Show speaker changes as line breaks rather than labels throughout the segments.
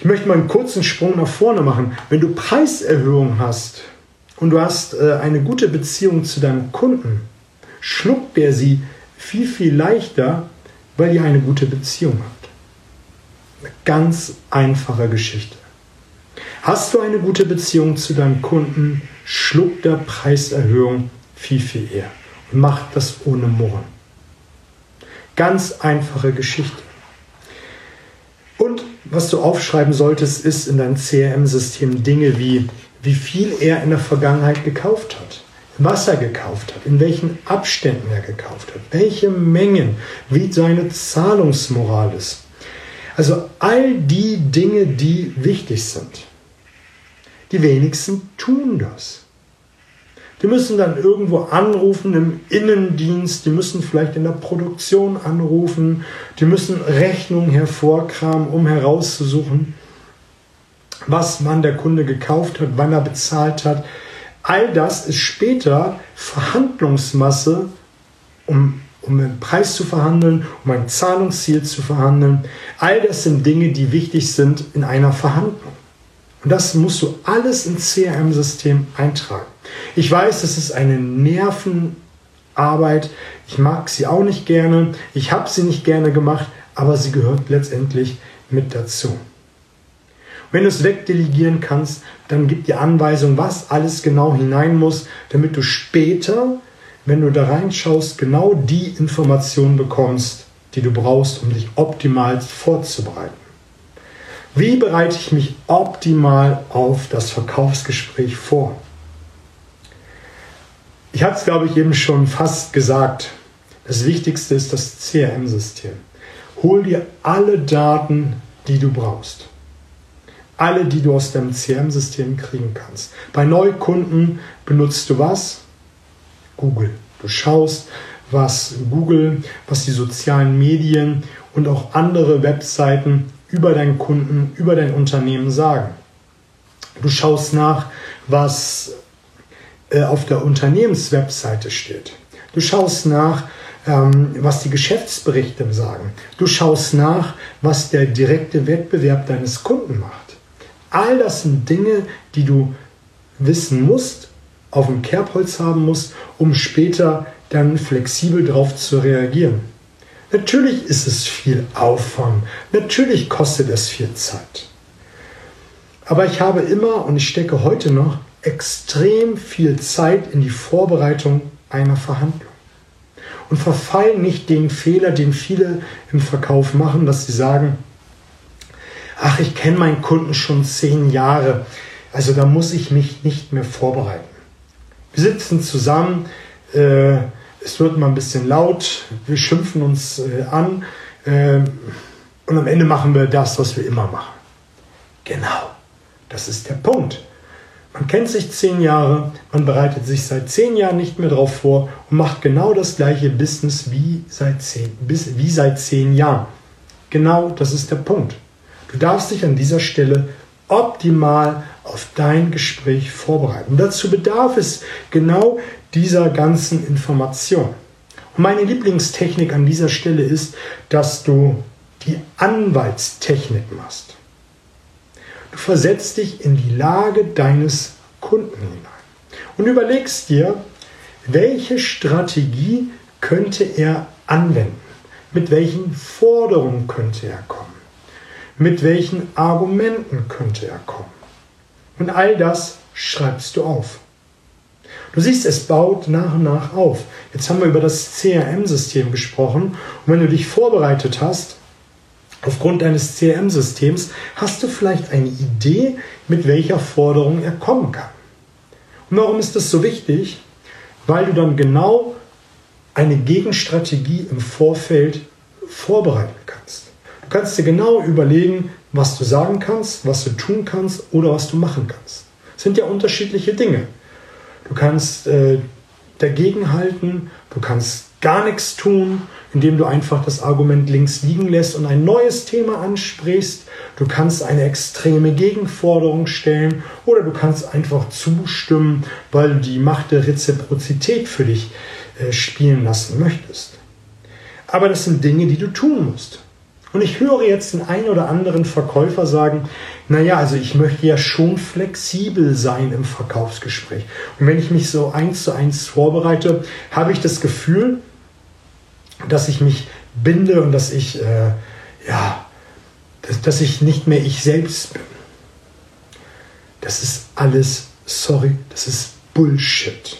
Ich möchte mal einen kurzen Sprung nach vorne machen. Wenn du Preiserhöhungen hast und du hast äh, eine gute Beziehung zu deinem Kunden, schluckt der sie viel, viel leichter, weil ihr eine gute Beziehung habt. Eine ganz einfache Geschichte. Hast du eine gute Beziehung zu deinem Kunden, schluckt der Preiserhöhung viel, viel eher. Und macht das ohne Murren. Ganz einfache Geschichte. Was du aufschreiben solltest, ist in deinem CRM-System Dinge wie, wie viel er in der Vergangenheit gekauft hat, was er gekauft hat, in welchen Abständen er gekauft hat, welche Mengen, wie seine Zahlungsmoral ist. Also all die Dinge, die wichtig sind. Die wenigsten tun das. Die müssen dann irgendwo anrufen im Innendienst, die müssen vielleicht in der Produktion anrufen, die müssen Rechnungen hervorkramen, um herauszusuchen, was wann der Kunde gekauft hat, wann er bezahlt hat. All das ist später Verhandlungsmasse, um, um einen Preis zu verhandeln, um ein Zahlungsziel zu verhandeln. All das sind Dinge, die wichtig sind in einer Verhandlung. Und das musst du alles ins CRM-System eintragen. Ich weiß, das ist eine Nervenarbeit. Ich mag sie auch nicht gerne. Ich habe sie nicht gerne gemacht, aber sie gehört letztendlich mit dazu. Wenn du es wegdelegieren kannst, dann gib dir Anweisung, was alles genau hinein muss, damit du später, wenn du da reinschaust, genau die Informationen bekommst, die du brauchst, um dich optimal vorzubereiten. Wie bereite ich mich optimal auf das Verkaufsgespräch vor? Ich hatte es, glaube ich, eben schon fast gesagt. Das Wichtigste ist das CRM-System. Hol dir alle Daten, die du brauchst. Alle, die du aus deinem CRM-System kriegen kannst. Bei Neukunden benutzt du was? Google. Du schaust, was Google, was die sozialen Medien und auch andere Webseiten über deinen Kunden, über dein Unternehmen sagen. Du schaust nach, was äh, auf der Unternehmenswebseite steht. Du schaust nach, ähm, was die Geschäftsberichte sagen. Du schaust nach, was der direkte Wettbewerb deines Kunden macht. All das sind Dinge, die du wissen musst, auf dem Kerbholz haben musst, um später dann flexibel darauf zu reagieren. Natürlich ist es viel Aufwand, natürlich kostet es viel Zeit. Aber ich habe immer und ich stecke heute noch extrem viel Zeit in die Vorbereitung einer Verhandlung. Und verfallen nicht den Fehler, den viele im Verkauf machen, dass sie sagen, ach, ich kenne meinen Kunden schon zehn Jahre, also da muss ich mich nicht mehr vorbereiten. Wir sitzen zusammen, äh, es wird mal ein bisschen laut, wir schimpfen uns äh, an äh, und am Ende machen wir das, was wir immer machen. Genau, das ist der Punkt. Man kennt sich zehn Jahre, man bereitet sich seit zehn Jahren nicht mehr darauf vor und macht genau das gleiche Business wie seit zehn, bis, wie seit zehn Jahren. Genau das ist der Punkt. Du darfst dich an dieser Stelle optimal auf dein Gespräch vorbereiten. Dazu bedarf es genau dieser ganzen Information. Und meine Lieblingstechnik an dieser Stelle ist, dass du die Anwaltstechnik machst. Du versetzt dich in die Lage deines Kunden hinein und überlegst dir, welche Strategie könnte er anwenden? Mit welchen Forderungen könnte er kommen? Mit welchen Argumenten könnte er kommen? Und all das schreibst du auf. Du siehst, es baut nach und nach auf. Jetzt haben wir über das CRM-System gesprochen. Und wenn du dich vorbereitet hast, aufgrund deines CRM-Systems, hast du vielleicht eine Idee, mit welcher Forderung er kommen kann. Und warum ist das so wichtig? Weil du dann genau eine Gegenstrategie im Vorfeld vorbereiten kannst. Du kannst dir genau überlegen, was du sagen kannst, was du tun kannst oder was du machen kannst. Das sind ja unterschiedliche Dinge. Du kannst äh, dagegenhalten, du kannst gar nichts tun, indem du einfach das Argument links liegen lässt und ein neues Thema ansprichst. Du kannst eine extreme Gegenforderung stellen oder du kannst einfach zustimmen, weil du die Macht der Reziprozität für dich äh, spielen lassen möchtest. Aber das sind Dinge, die du tun musst. Und ich höre jetzt den einen oder anderen Verkäufer sagen, naja, also ich möchte ja schon flexibel sein im Verkaufsgespräch. Und wenn ich mich so eins zu eins vorbereite, habe ich das Gefühl, dass ich mich binde und dass ich, äh, ja, dass, dass ich nicht mehr ich selbst bin. Das ist alles, sorry, das ist Bullshit.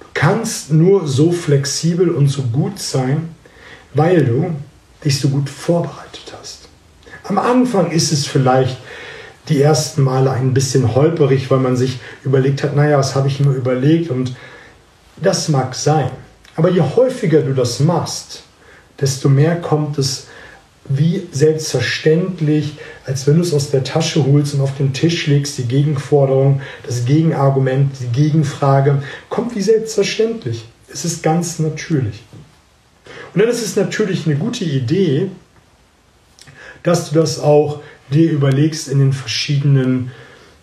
Du kannst nur so flexibel und so gut sein, weil du dich so gut vorbereitet hast. Am Anfang ist es vielleicht die ersten Male ein bisschen holperig, weil man sich überlegt hat, naja, was habe ich mir überlegt und das mag sein. Aber je häufiger du das machst, desto mehr kommt es wie selbstverständlich, als wenn du es aus der Tasche holst und auf den Tisch legst, die Gegenforderung, das Gegenargument, die Gegenfrage, kommt wie selbstverständlich. Es ist ganz natürlich. Und dann ist es natürlich eine gute Idee, dass du das auch dir überlegst in den verschiedenen,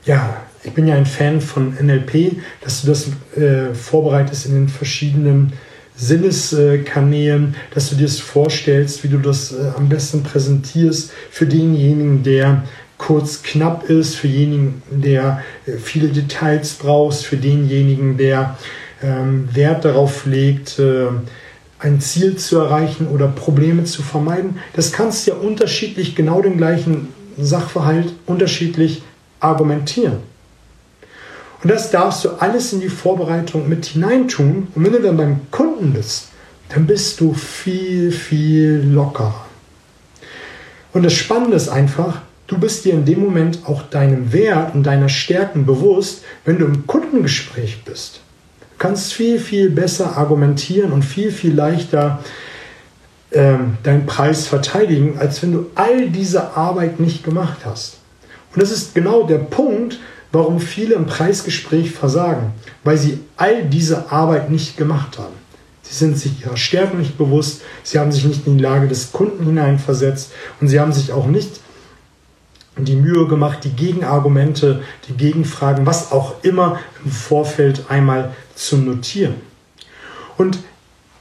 ja, ich bin ja ein Fan von NLP, dass du das äh, vorbereitest in den verschiedenen Sinneskanälen, dass du dir das vorstellst, wie du das äh, am besten präsentierst für denjenigen, der kurz knapp ist, für denjenigen, der äh, viele Details brauchst, für denjenigen, der ähm, Wert darauf legt, äh, ein Ziel zu erreichen oder Probleme zu vermeiden. Das kannst du ja unterschiedlich genau den gleichen Sachverhalt unterschiedlich argumentieren. Und das darfst du alles in die Vorbereitung mit hineintun. Und wenn du dann beim Kunden bist, dann bist du viel, viel lockerer. Und das Spannende ist einfach, du bist dir in dem Moment auch deinem Wert und deiner Stärken bewusst, wenn du im Kundengespräch bist kannst viel, viel besser argumentieren und viel, viel leichter ähm, deinen Preis verteidigen, als wenn du all diese Arbeit nicht gemacht hast. Und das ist genau der Punkt, warum viele im Preisgespräch versagen, weil sie all diese Arbeit nicht gemacht haben. Sie sind sich ihrer Stärken nicht bewusst, sie haben sich nicht in die Lage des Kunden hineinversetzt und sie haben sich auch nicht die Mühe gemacht, die Gegenargumente, die Gegenfragen, was auch immer im Vorfeld einmal zu notieren. Und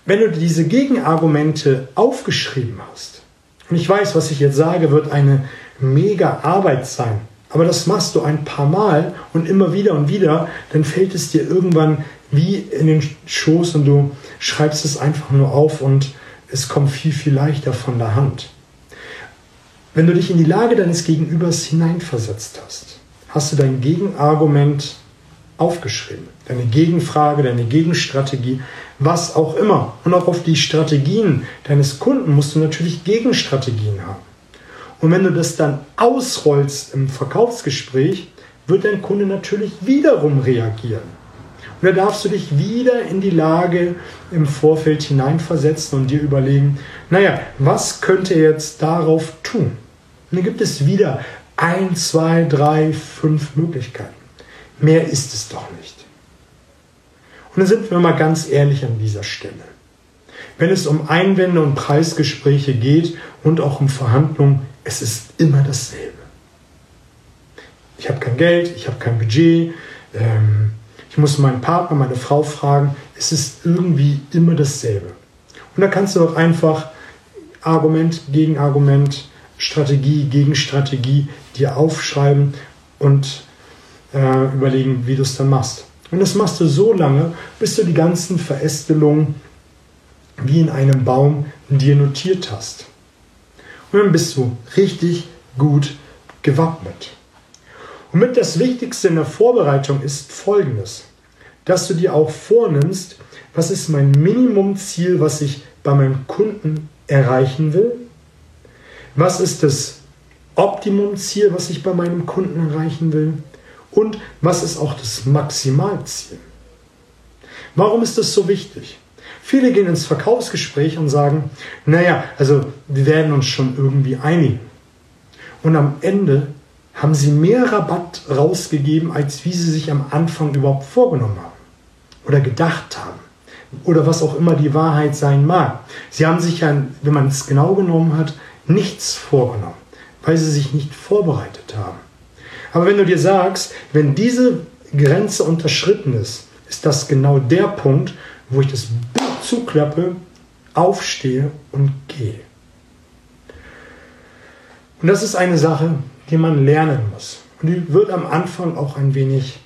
wenn du diese Gegenargumente aufgeschrieben hast, und ich weiß, was ich jetzt sage, wird eine mega Arbeit sein, aber das machst du ein paar Mal und immer wieder und wieder, dann fällt es dir irgendwann wie in den Schoß und du schreibst es einfach nur auf und es kommt viel, viel leichter von der Hand. Wenn du dich in die Lage deines Gegenübers hineinversetzt hast, hast du dein Gegenargument aufgeschrieben. Deine Gegenfrage, deine Gegenstrategie, was auch immer. Und auch auf die Strategien deines Kunden musst du natürlich Gegenstrategien haben. Und wenn du das dann ausrollst im Verkaufsgespräch, wird dein Kunde natürlich wiederum reagieren. Und da darfst du dich wieder in die Lage im Vorfeld hineinversetzen und dir überlegen, naja, was könnte er jetzt darauf tun? Und dann gibt es wieder ein, zwei, drei, fünf Möglichkeiten. Mehr ist es doch nicht. Und dann sind wir mal ganz ehrlich an dieser Stelle. Wenn es um Einwände und Preisgespräche geht und auch um Verhandlungen, es ist immer dasselbe. Ich habe kein Geld, ich habe kein Budget, ähm, ich muss meinen Partner, meine Frau fragen, es ist irgendwie immer dasselbe. Und da kannst du auch einfach Argument gegen Argument, Strategie gegen Strategie dir aufschreiben und äh, überlegen, wie du es dann machst. Und das machst du so lange, bis du die ganzen Verästelungen wie in einem Baum dir notiert hast. Und dann bist du richtig gut gewappnet. Und mit das Wichtigste in der Vorbereitung ist folgendes, dass du dir auch vornimmst, was ist mein Minimumziel, was ich bei meinem Kunden erreichen will? Was ist das Optimumziel, was ich bei meinem Kunden erreichen will? Und was ist auch das Maximalziel? Warum ist das so wichtig? Viele gehen ins Verkaufsgespräch und sagen, naja, also wir werden uns schon irgendwie einigen. Und am Ende haben sie mehr Rabatt rausgegeben, als wie sie sich am Anfang überhaupt vorgenommen haben oder gedacht haben oder was auch immer die Wahrheit sein mag. Sie haben sich ja, wenn man es genau genommen hat, nichts vorgenommen, weil sie sich nicht vorbereitet haben. Aber wenn du dir sagst, wenn diese Grenze unterschritten ist, ist das genau der Punkt, wo ich das Buch zuklappe, aufstehe und gehe. Und das ist eine Sache, die man lernen muss. Und die wird am Anfang auch ein wenig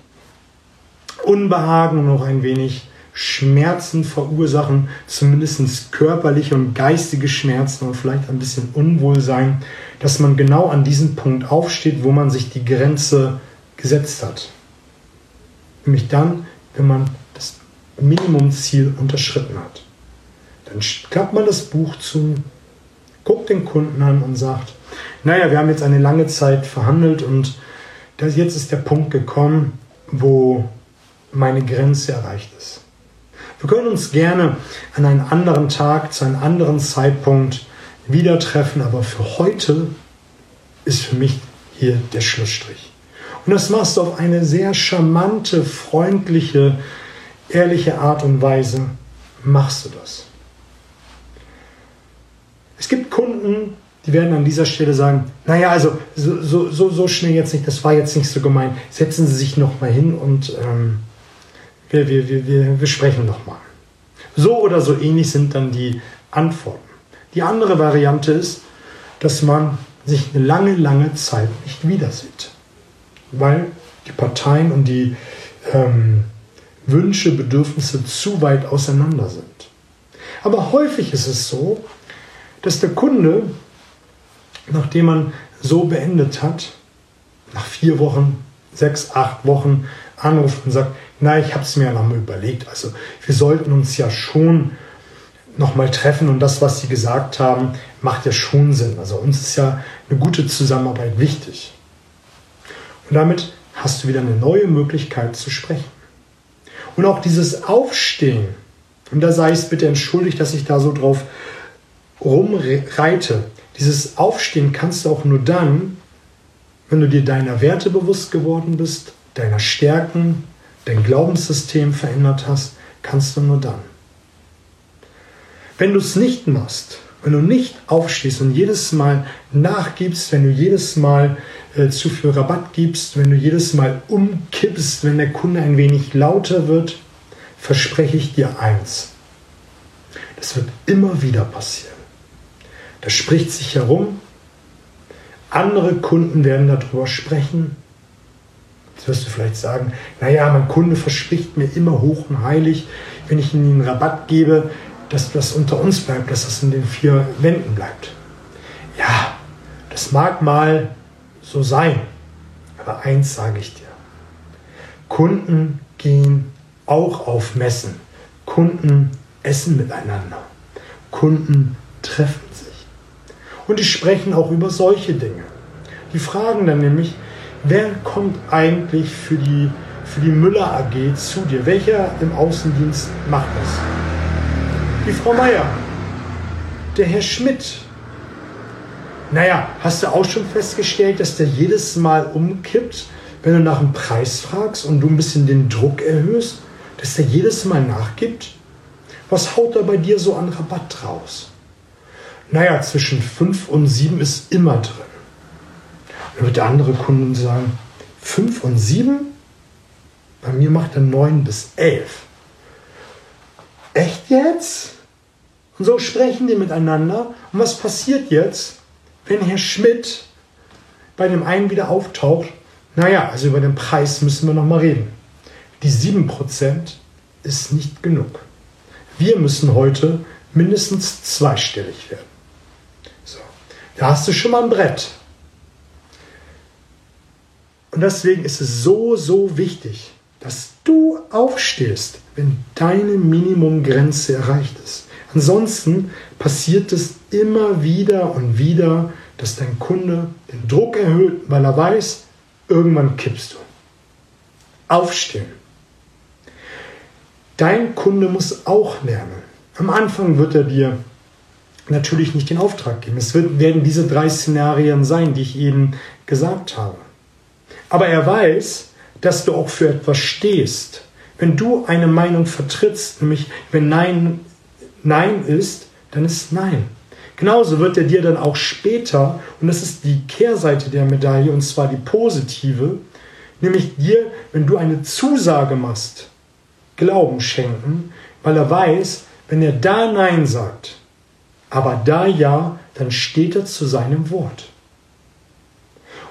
Unbehagen und auch ein wenig Schmerzen verursachen, zumindest körperliche und geistige Schmerzen und vielleicht ein bisschen Unwohlsein, dass man genau an diesem Punkt aufsteht, wo man sich die Grenze gesetzt hat. Nämlich dann, wenn man das Minimumziel unterschritten hat. Dann klappt man das Buch zu, guckt den Kunden an und sagt, naja, wir haben jetzt eine lange Zeit verhandelt und jetzt ist der Punkt gekommen, wo meine Grenze erreicht ist. Wir können uns gerne an einem anderen Tag, zu einem anderen Zeitpunkt wieder treffen, aber für heute ist für mich hier der Schlussstrich. Und das machst du auf eine sehr charmante, freundliche, ehrliche Art und Weise. Machst du das. Es gibt Kunden, die werden an dieser Stelle sagen, naja, also so, so, so schnell jetzt nicht, das war jetzt nicht so gemein. Setzen Sie sich noch mal hin und ähm, wir, wir, wir, wir, wir sprechen noch mal. So oder so ähnlich sind dann die Antworten. Die andere Variante ist, dass man sich eine lange, lange Zeit nicht wieder sieht, weil die Parteien und die ähm, Wünsche, Bedürfnisse zu weit auseinander sind. Aber häufig ist es so, dass der Kunde, nachdem man so beendet hat, nach vier Wochen, sechs, acht Wochen anruft und sagt, na, ich habe es mir ja nochmal überlegt. Also wir sollten uns ja schon nochmal treffen und das, was Sie gesagt haben, macht ja schon Sinn. Also uns ist ja eine gute Zusammenarbeit wichtig. Und damit hast du wieder eine neue Möglichkeit zu sprechen. Und auch dieses Aufstehen, und da sei es bitte entschuldigt, dass ich da so drauf rumreite, dieses Aufstehen kannst du auch nur dann, wenn du dir deiner Werte bewusst geworden bist, deiner Stärken, dein Glaubenssystem verändert hast, kannst du nur dann. Wenn du es nicht machst, wenn du nicht aufstehst und jedes Mal nachgibst, wenn du jedes Mal äh, zu viel Rabatt gibst, wenn du jedes Mal umkippst, wenn der Kunde ein wenig lauter wird, verspreche ich dir eins. Das wird immer wieder passieren. Das spricht sich herum. Andere Kunden werden darüber sprechen. Jetzt wirst du vielleicht sagen, naja, mein Kunde verspricht mir immer hoch und heilig, wenn ich ihm einen Rabatt gebe, dass das unter uns bleibt, dass das in den vier Wänden bleibt. Ja, das mag mal so sein, aber eins sage ich dir. Kunden gehen auch auf Messen. Kunden essen miteinander. Kunden treffen sich. Und die sprechen auch über solche Dinge. Die fragen dann nämlich, wer kommt eigentlich für die, für die Müller AG zu dir? Welcher im Außendienst macht das? Die Frau Meier, der Herr Schmidt. Naja, hast du auch schon festgestellt, dass der jedes Mal umkippt, wenn du nach dem Preis fragst und du ein bisschen den Druck erhöhst, dass der jedes Mal nachgibt? Was haut er bei dir so an Rabatt raus? Naja, zwischen 5 und 7 ist immer drin. Wird der andere Kunde sagen, 5 und 7? Bei mir macht er 9 bis 11. Echt jetzt? Und so sprechen die miteinander. Und was passiert jetzt, wenn Herr Schmidt bei dem einen wieder auftaucht? Naja, also über den Preis müssen wir nochmal reden. Die 7% ist nicht genug. Wir müssen heute mindestens zweistellig werden. So, da hast du schon mal ein Brett. Und deswegen ist es so, so wichtig, dass du aufstehst, wenn deine Minimumgrenze erreicht ist. Ansonsten passiert es immer wieder und wieder, dass dein Kunde den Druck erhöht, weil er weiß, irgendwann kippst du. Aufstehen. Dein Kunde muss auch lernen. Am Anfang wird er dir natürlich nicht den Auftrag geben. Es werden diese drei Szenarien sein, die ich eben gesagt habe. Aber er weiß, dass du auch für etwas stehst. Wenn du eine Meinung vertrittst, nämlich wenn Nein Nein ist, dann ist Nein. Genauso wird er dir dann auch später, und das ist die Kehrseite der Medaille, und zwar die positive, nämlich dir, wenn du eine Zusage machst, Glauben schenken, weil er weiß, wenn er da Nein sagt, aber da Ja, dann steht er zu seinem Wort.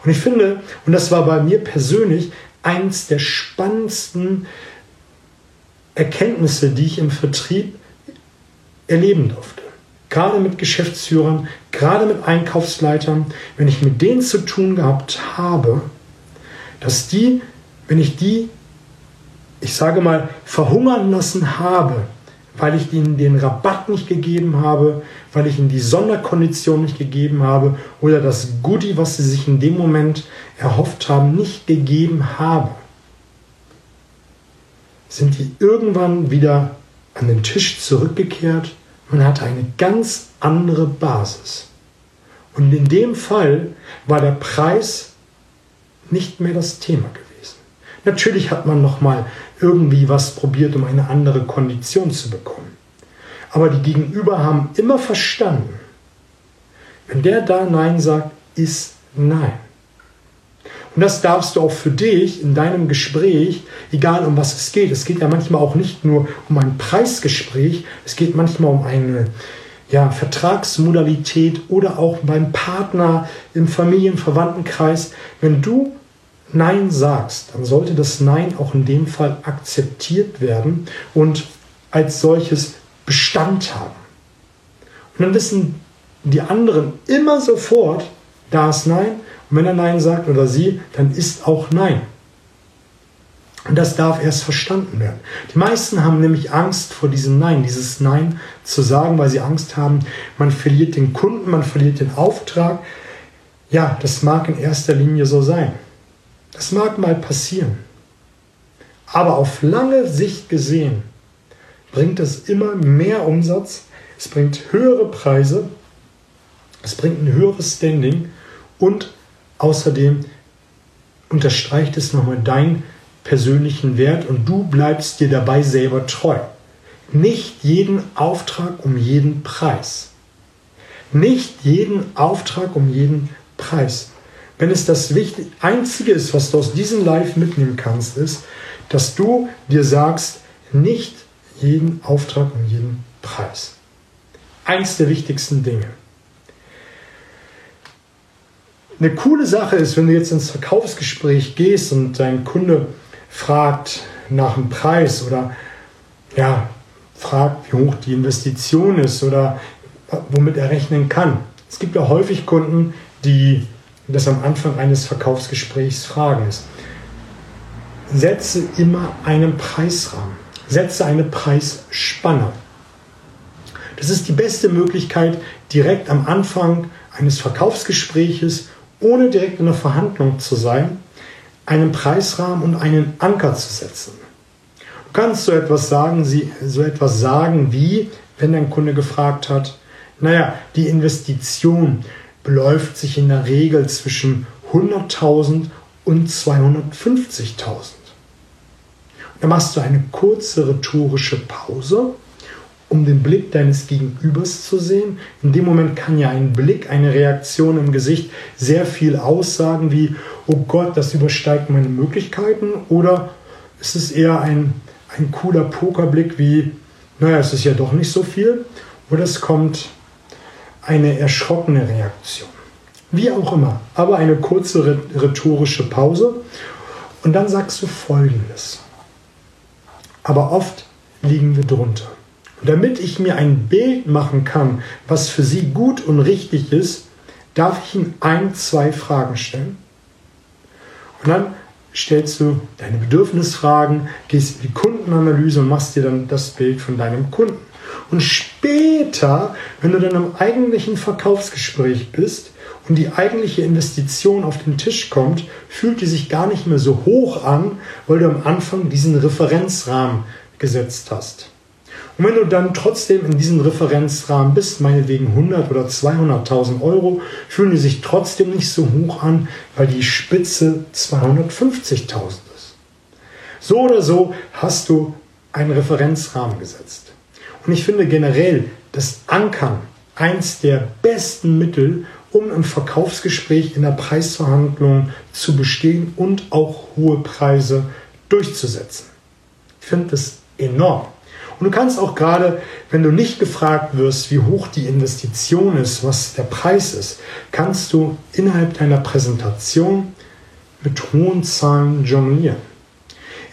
Und ich finde, und das war bei mir persönlich eins der spannendsten Erkenntnisse, die ich im Vertrieb erleben durfte. Gerade mit Geschäftsführern, gerade mit Einkaufsleitern, wenn ich mit denen zu tun gehabt habe, dass die, wenn ich die, ich sage mal, verhungern lassen habe, weil ich ihnen den Rabatt nicht gegeben habe, weil ich ihnen die Sonderkondition nicht gegeben habe oder das Goodie, was sie sich in dem Moment erhofft haben, nicht gegeben habe, sind die irgendwann wieder an den Tisch zurückgekehrt und hatte eine ganz andere Basis. Und in dem Fall war der Preis nicht mehr das Thema gewesen. Natürlich hat man noch mal irgendwie was probiert, um eine andere Kondition zu bekommen. Aber die Gegenüber haben immer verstanden, wenn der da Nein sagt, ist Nein. Und das darfst du auch für dich in deinem Gespräch, egal um was es geht. Es geht ja manchmal auch nicht nur um ein Preisgespräch, es geht manchmal um eine ja, Vertragsmodalität oder auch beim Partner im Familienverwandtenkreis. Wenn du Nein sagst, dann sollte das Nein auch in dem Fall akzeptiert werden und als solches Bestand haben. Und dann wissen die anderen immer sofort, da ist Nein. Und wenn er Nein sagt oder sie, dann ist auch Nein. Und das darf erst verstanden werden. Die meisten haben nämlich Angst vor diesem Nein, dieses Nein zu sagen, weil sie Angst haben, man verliert den Kunden, man verliert den Auftrag. Ja, das mag in erster Linie so sein. Das mag mal passieren. Aber auf lange Sicht gesehen bringt es immer mehr Umsatz, es bringt höhere Preise, es bringt ein höheres Standing und außerdem unterstreicht es nochmal deinen persönlichen Wert und du bleibst dir dabei selber treu. Nicht jeden Auftrag um jeden Preis. Nicht jeden Auftrag um jeden Preis. Wenn es das Einzige ist, was du aus diesem Live mitnehmen kannst, ist, dass du dir sagst, nicht jeden Auftrag um jeden Preis. Eins der wichtigsten Dinge. Eine coole Sache ist, wenn du jetzt ins Verkaufsgespräch gehst und dein Kunde fragt nach dem Preis oder ja, fragt, wie hoch die Investition ist oder womit er rechnen kann. Es gibt ja häufig Kunden, die das am Anfang eines Verkaufsgesprächs fragen ist. Setze immer einen Preisrahmen. Setze eine Preisspanne. Das ist die beste Möglichkeit, direkt am Anfang eines Verkaufsgespräches, ohne direkt in einer Verhandlung zu sein, einen Preisrahmen und einen Anker zu setzen. Du kannst so etwas sagen, so etwas sagen wie, wenn dein Kunde gefragt hat, naja, die Investition beläuft sich in der Regel zwischen 100.000 und 250.000. Dann machst du eine kurze rhetorische Pause, um den Blick deines Gegenübers zu sehen. In dem Moment kann ja ein Blick, eine Reaktion im Gesicht sehr viel aussagen, wie, oh Gott, das übersteigt meine Möglichkeiten. Oder ist es eher ein, ein cooler Pokerblick wie, naja, es ist ja doch nicht so viel. Oder es kommt eine erschrockene Reaktion. Wie auch immer, aber eine kurze rhetorische Pause und dann sagst du Folgendes. Aber oft liegen wir drunter. Und damit ich mir ein Bild machen kann, was für Sie gut und richtig ist, darf ich Ihnen ein, zwei Fragen stellen. Und dann stellst du deine Bedürfnisfragen, gehst in die Kundenanalyse und machst dir dann das Bild von deinem Kunden. Und später, wenn du dann im eigentlichen Verkaufsgespräch bist und die eigentliche Investition auf den Tisch kommt, fühlt die sich gar nicht mehr so hoch an, weil du am Anfang diesen Referenzrahmen gesetzt hast. Und wenn du dann trotzdem in diesem Referenzrahmen bist, meinetwegen 100 oder 200.000 Euro, fühlen die sich trotzdem nicht so hoch an, weil die Spitze 250.000 ist. So oder so hast du einen Referenzrahmen gesetzt. Und ich finde generell das Ankern eins der besten Mittel, um im Verkaufsgespräch in der Preisverhandlung zu bestehen und auch hohe Preise durchzusetzen. Ich finde das enorm. Und du kannst auch gerade, wenn du nicht gefragt wirst, wie hoch die Investition ist, was der Preis ist, kannst du innerhalb deiner Präsentation mit hohen Zahlen jonglieren.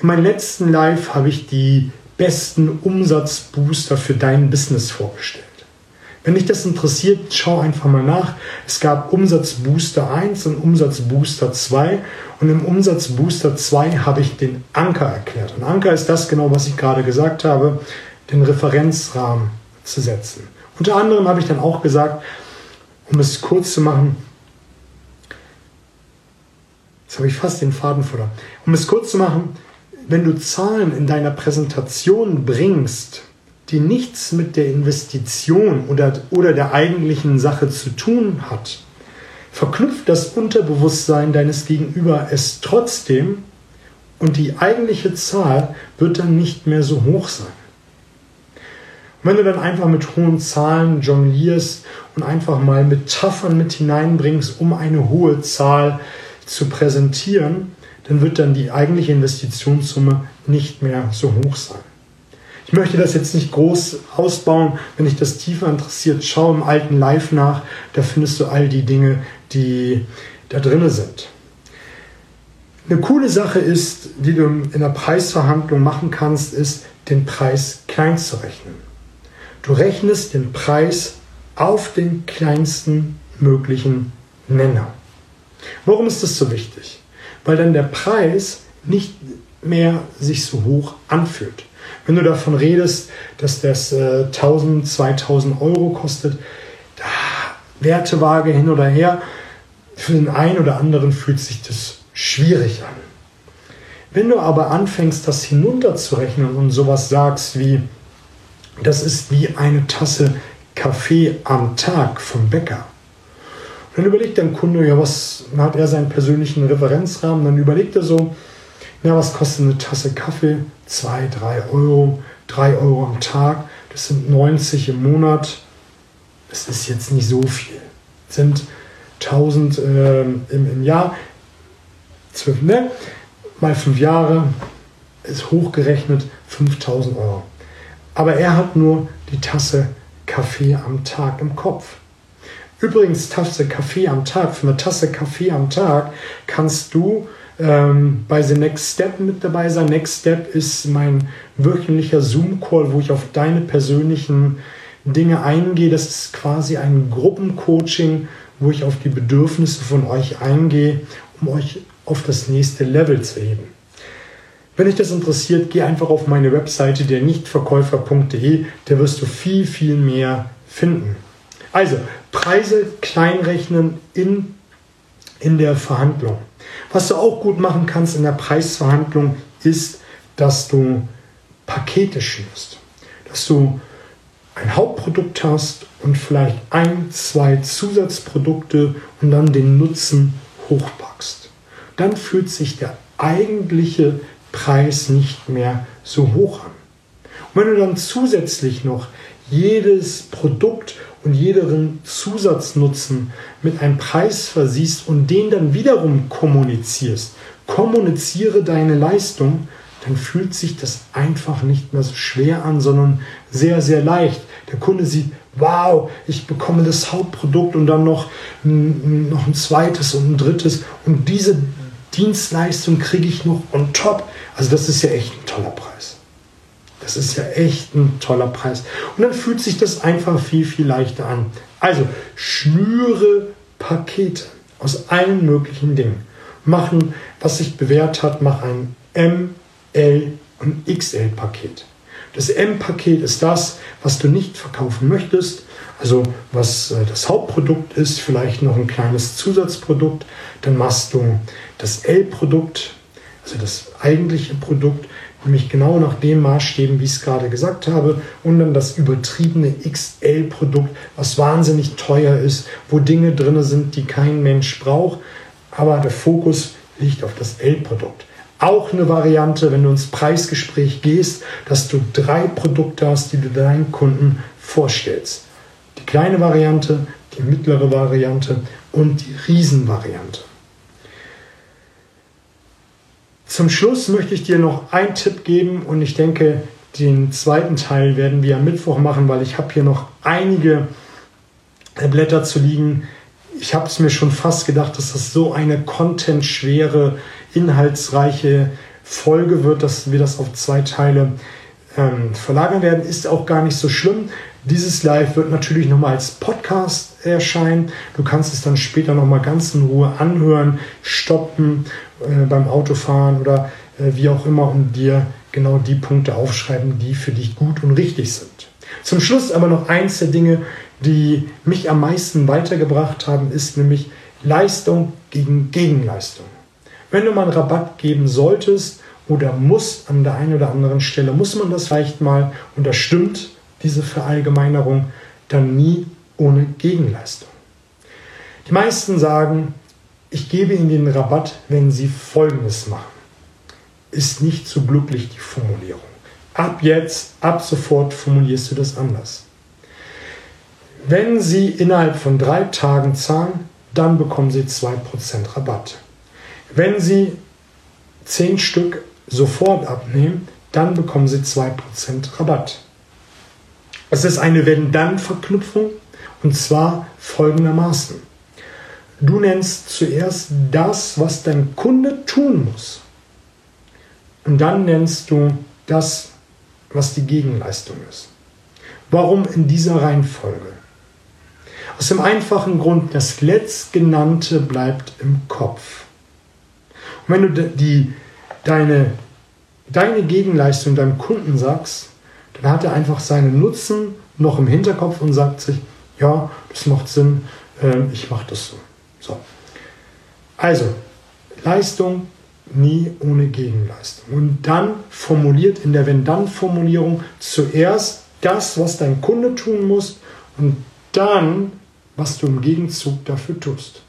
In meinem letzten Live habe ich die besten Umsatzbooster für dein Business vorgestellt. Wenn dich das interessiert, schau einfach mal nach. Es gab Umsatzbooster 1 und Umsatzbooster 2 und im Umsatzbooster 2 habe ich den Anker erklärt. Und Anker ist das genau, was ich gerade gesagt habe, den Referenzrahmen zu setzen. Unter anderem habe ich dann auch gesagt, um es kurz zu machen, jetzt habe ich fast den Faden vor. Um es kurz zu machen, wenn du Zahlen in deiner Präsentation bringst, die nichts mit der Investition oder, oder der eigentlichen Sache zu tun hat, verknüpft das Unterbewusstsein deines Gegenüber es trotzdem und die eigentliche Zahl wird dann nicht mehr so hoch sein. Und wenn du dann einfach mit hohen Zahlen jonglierst und einfach mal Metaphern mit hineinbringst, um eine hohe Zahl zu präsentieren, dann wird dann die eigentliche Investitionssumme nicht mehr so hoch sein. Ich möchte das jetzt nicht groß ausbauen. Wenn dich das tiefer interessiert, schau im alten Live nach. Da findest du all die Dinge, die da drin sind. Eine coole Sache ist, die du in der Preisverhandlung machen kannst, ist, den Preis klein zu rechnen. Du rechnest den Preis auf den kleinsten möglichen Nenner. Warum ist das so wichtig? Weil dann der Preis nicht mehr sich so hoch anfühlt. Wenn du davon redest, dass das äh, 1000, 2000 Euro kostet, da, Wertewaage hin oder her, für den einen oder anderen fühlt sich das schwierig an. Wenn du aber anfängst, das hinunterzurechnen und sowas sagst wie, das ist wie eine Tasse Kaffee am Tag vom Bäcker. Dann überlegt dein Kunde, ja, was hat er seinen persönlichen Referenzrahmen? Dann überlegt er so, ja, was kostet eine Tasse Kaffee? 2, 3 Euro, 3 Euro am Tag. Das sind 90 im Monat. Das ist jetzt nicht so viel. Das sind 1000 äh, im, im Jahr. 12, ne? Mal 5 Jahre ist hochgerechnet 5000 Euro. Aber er hat nur die Tasse Kaffee am Tag im Kopf. Übrigens, Tasse Kaffee am Tag, für eine Tasse Kaffee am Tag kannst du ähm, bei The Next Step mit dabei sein. Next Step ist mein wöchentlicher Zoom-Call, wo ich auf deine persönlichen Dinge eingehe. Das ist quasi ein Gruppencoaching, wo ich auf die Bedürfnisse von euch eingehe, um euch auf das nächste Level zu heben. Wenn dich das interessiert, geh einfach auf meine Webseite der nichtverkäufer.de, da wirst du viel, viel mehr finden. Also, Preise kleinrechnen in, in der Verhandlung. Was du auch gut machen kannst in der Preisverhandlung ist, dass du Pakete schnürst. Dass du ein Hauptprodukt hast und vielleicht ein, zwei Zusatzprodukte und dann den Nutzen hochpackst. Dann fühlt sich der eigentliche Preis nicht mehr so hoch an. Und wenn du dann zusätzlich noch jedes Produkt und jeden Zusatznutzen mit einem Preis versiehst und den dann wiederum kommunizierst, kommuniziere deine Leistung, dann fühlt sich das einfach nicht mehr so schwer an, sondern sehr, sehr leicht. Der Kunde sieht, wow, ich bekomme das Hauptprodukt und dann noch, noch ein zweites und ein drittes und diese Dienstleistung kriege ich noch on top. Also das ist ja echt ein toller Preis. Das ist ja echt ein toller Preis. Und dann fühlt sich das einfach viel, viel leichter an. Also schnüre Pakete aus allen möglichen Dingen. Machen, was sich bewährt hat, mach ein M, L und XL Paket. Das M-Paket ist das, was du nicht verkaufen möchtest, also was äh, das Hauptprodukt ist, vielleicht noch ein kleines Zusatzprodukt. Dann machst du das L-Produkt, also das eigentliche Produkt, nämlich genau nach dem Maßstäben, wie ich es gerade gesagt habe, und dann das übertriebene XL-Produkt, was wahnsinnig teuer ist, wo Dinge drin sind, die kein Mensch braucht, aber der Fokus liegt auf das L-Produkt. Auch eine Variante, wenn du ins Preisgespräch gehst, dass du drei Produkte hast, die du deinen Kunden vorstellst. Die kleine Variante, die mittlere Variante und die Riesenvariante. Zum Schluss möchte ich dir noch einen Tipp geben und ich denke, Den zweiten Teil werden wir am Mittwoch machen, weil ich habe hier noch einige Blätter zu liegen. Ich habe es mir schon fast gedacht, dass das so eine contentschwere, inhaltsreiche Folge wird, dass wir das auf zwei Teile ähm, verlagern werden. Ist auch gar nicht so schlimm. Dieses Live wird natürlich nochmal als Podcast erscheinen. Du kannst es dann später nochmal ganz in Ruhe anhören, stoppen äh, beim Autofahren oder äh, wie auch immer und dir genau die Punkte aufschreiben, die für dich gut und richtig sind. Zum Schluss aber noch eins der Dinge, die mich am meisten weitergebracht haben, ist nämlich Leistung gegen Gegenleistung. Wenn du mal einen Rabatt geben solltest oder musst an der einen oder anderen Stelle, muss man das vielleicht mal, und das stimmt, diese Verallgemeinerung, dann nie ohne Gegenleistung. Die meisten sagen, ich gebe Ihnen den Rabatt, wenn Sie Folgendes machen. Ist nicht so glücklich die Formulierung. Ab jetzt, ab sofort formulierst du das anders. Wenn Sie innerhalb von drei Tagen zahlen, dann bekommen Sie 2% Rabatt. Wenn Sie 10 Stück sofort abnehmen, dann bekommen Sie 2% Rabatt. Es ist eine Wenn-Dann-Verknüpfung und zwar folgendermaßen. Du nennst zuerst das, was dein Kunde tun muss. Und dann nennst du das, was die Gegenleistung ist. Warum in dieser Reihenfolge? Aus dem einfachen Grund, das Letztgenannte bleibt im Kopf. Und wenn du die, deine, deine Gegenleistung deinem Kunden sagst, dann hat er einfach seinen Nutzen noch im Hinterkopf und sagt sich, ja, das macht Sinn, äh, ich mache das so. so. Also, Leistung nie ohne Gegenleistung. Und dann formuliert in der Wenn-Dann-Formulierung zuerst das, was dein Kunde tun muss und dann, was du im Gegenzug dafür tust.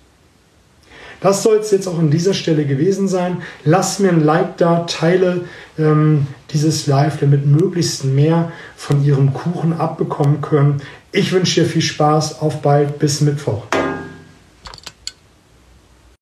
Das soll es jetzt auch an dieser Stelle gewesen sein. Lass mir ein Like da, teile ähm, dieses Live, damit möglichst mehr von ihrem Kuchen abbekommen können. Ich wünsche dir viel Spaß. Auf bald. Bis Mittwoch.